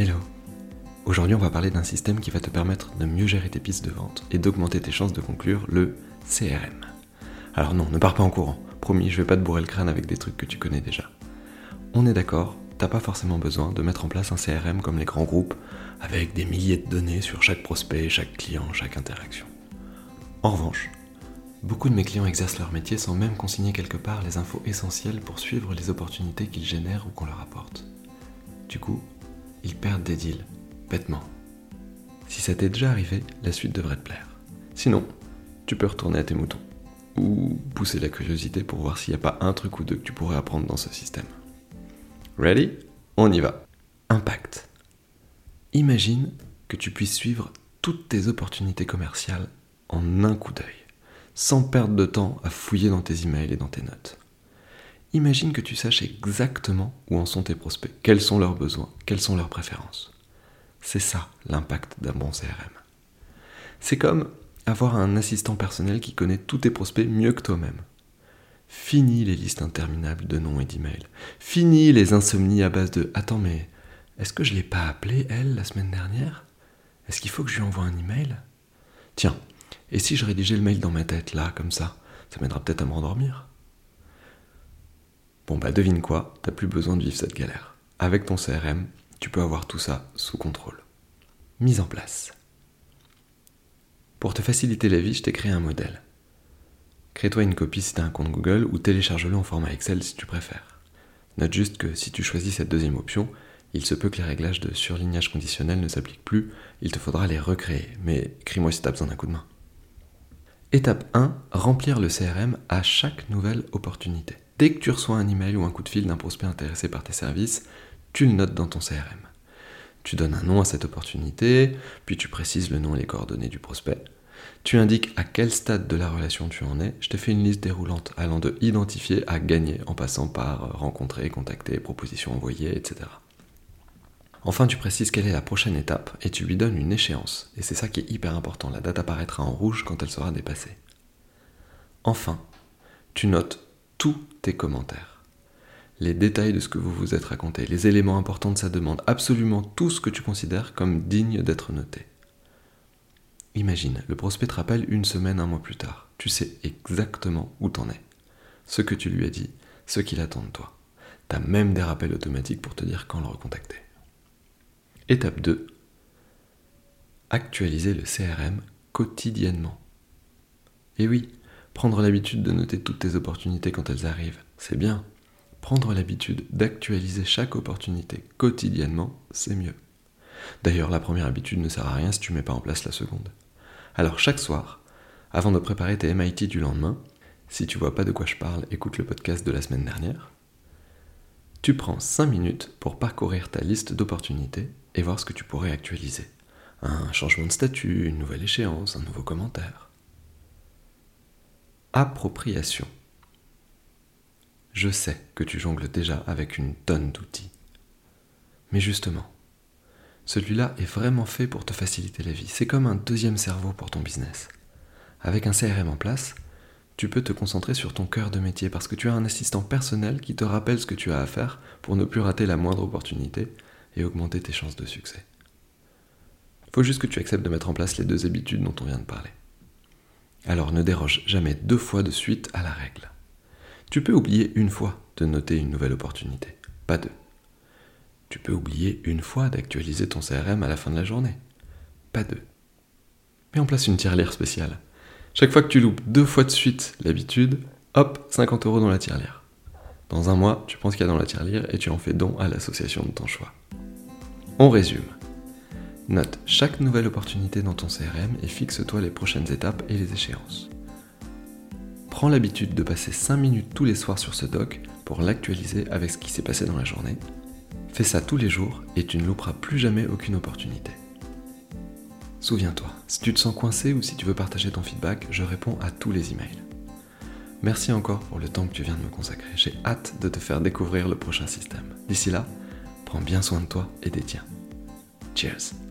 Hello Aujourd'hui on va parler d'un système qui va te permettre de mieux gérer tes pistes de vente et d'augmenter tes chances de conclure le CRM. Alors non, ne pars pas en courant, promis, je vais pas te bourrer le crâne avec des trucs que tu connais déjà. On est d'accord, t'as pas forcément besoin de mettre en place un CRM comme les grands groupes, avec des milliers de données sur chaque prospect, chaque client, chaque interaction. En revanche, beaucoup de mes clients exercent leur métier sans même consigner quelque part les infos essentielles pour suivre les opportunités qu'ils génèrent ou qu'on leur apporte. Du coup, ils perdent des deals, bêtement. Si ça t'est déjà arrivé, la suite devrait te plaire. Sinon, tu peux retourner à tes moutons. Ou pousser la curiosité pour voir s'il n'y a pas un truc ou deux que tu pourrais apprendre dans ce système. Ready? On y va. Impact. Imagine que tu puisses suivre toutes tes opportunités commerciales en un coup d'œil, sans perdre de temps à fouiller dans tes emails et dans tes notes. Imagine que tu saches exactement où en sont tes prospects, quels sont leurs besoins, quelles sont leurs préférences? C'est ça l'impact d'un bon CRM. C'est comme avoir un assistant personnel qui connaît tous tes prospects mieux que toi-même. Fini les listes interminables de noms et d'emails. Fini les insomnies à base de Attends, mais est-ce que je l'ai pas appelée, elle, la semaine dernière? Est-ce qu'il faut que je lui envoie un email? Tiens, et si je rédigeais le mail dans ma tête, là, comme ça Ça m'aidera peut-être à me rendormir Bon bah devine quoi, t'as plus besoin de vivre cette galère. Avec ton CRM, tu peux avoir tout ça sous contrôle. Mise en place. Pour te faciliter la vie, je t'ai créé un modèle. Crée-toi une copie si tu as un compte Google ou télécharge-le en format Excel si tu préfères. Note juste que si tu choisis cette deuxième option, il se peut que les réglages de surlignage conditionnel ne s'appliquent plus, il te faudra les recréer, mais crie-moi si tu as besoin d'un coup de main. Étape 1, remplir le CRM à chaque nouvelle opportunité. Dès que tu reçois un email ou un coup de fil d'un prospect intéressé par tes services, tu le notes dans ton CRM. Tu donnes un nom à cette opportunité, puis tu précises le nom et les coordonnées du prospect. Tu indiques à quel stade de la relation tu en es. Je te fais une liste déroulante allant de identifier à gagner en passant par rencontrer, contacter, proposition envoyée, etc. Enfin, tu précises quelle est la prochaine étape et tu lui donnes une échéance. Et c'est ça qui est hyper important. La date apparaîtra en rouge quand elle sera dépassée. Enfin, tu notes tous tes commentaires. Les détails de ce que vous vous êtes raconté, les éléments importants de sa demande, absolument tout ce que tu considères comme digne d'être noté. Imagine, le prospect te rappelle une semaine, un mois plus tard. Tu sais exactement où t'en es. Ce que tu lui as dit, ce qu'il attend de toi. T'as même des rappels automatiques pour te dire quand le recontacter. Étape 2. Actualiser le CRM quotidiennement. Et oui, Prendre l'habitude de noter toutes tes opportunités quand elles arrivent, c'est bien. Prendre l'habitude d'actualiser chaque opportunité quotidiennement, c'est mieux. D'ailleurs, la première habitude ne sert à rien si tu ne mets pas en place la seconde. Alors chaque soir, avant de préparer tes MIT du lendemain, si tu vois pas de quoi je parle, écoute le podcast de la semaine dernière. Tu prends 5 minutes pour parcourir ta liste d'opportunités et voir ce que tu pourrais actualiser. Un changement de statut, une nouvelle échéance, un nouveau commentaire. Appropriation. Je sais que tu jongles déjà avec une tonne d'outils. Mais justement, celui-là est vraiment fait pour te faciliter la vie. C'est comme un deuxième cerveau pour ton business. Avec un CRM en place, tu peux te concentrer sur ton cœur de métier parce que tu as un assistant personnel qui te rappelle ce que tu as à faire pour ne plus rater la moindre opportunité et augmenter tes chances de succès. Faut juste que tu acceptes de mettre en place les deux habitudes dont on vient de parler. Alors ne déroge jamais deux fois de suite à la règle. Tu peux oublier une fois de noter une nouvelle opportunité, pas deux. Tu peux oublier une fois d'actualiser ton CRM à la fin de la journée, pas deux. Mets en place une tirelire spéciale. Chaque fois que tu loupes deux fois de suite l'habitude, hop, 50 euros dans la tirelire. Dans un mois, tu penses qu'il y a dans la tirelire et tu en fais don à l'association de ton choix. On résume. Note chaque nouvelle opportunité dans ton CRM et fixe-toi les prochaines étapes et les échéances. Prends l'habitude de passer 5 minutes tous les soirs sur ce doc pour l'actualiser avec ce qui s'est passé dans la journée. Fais ça tous les jours et tu ne louperas plus jamais aucune opportunité. Souviens-toi, si tu te sens coincé ou si tu veux partager ton feedback, je réponds à tous les emails. Merci encore pour le temps que tu viens de me consacrer. J'ai hâte de te faire découvrir le prochain système. D'ici là, prends bien soin de toi et des tiens. Cheers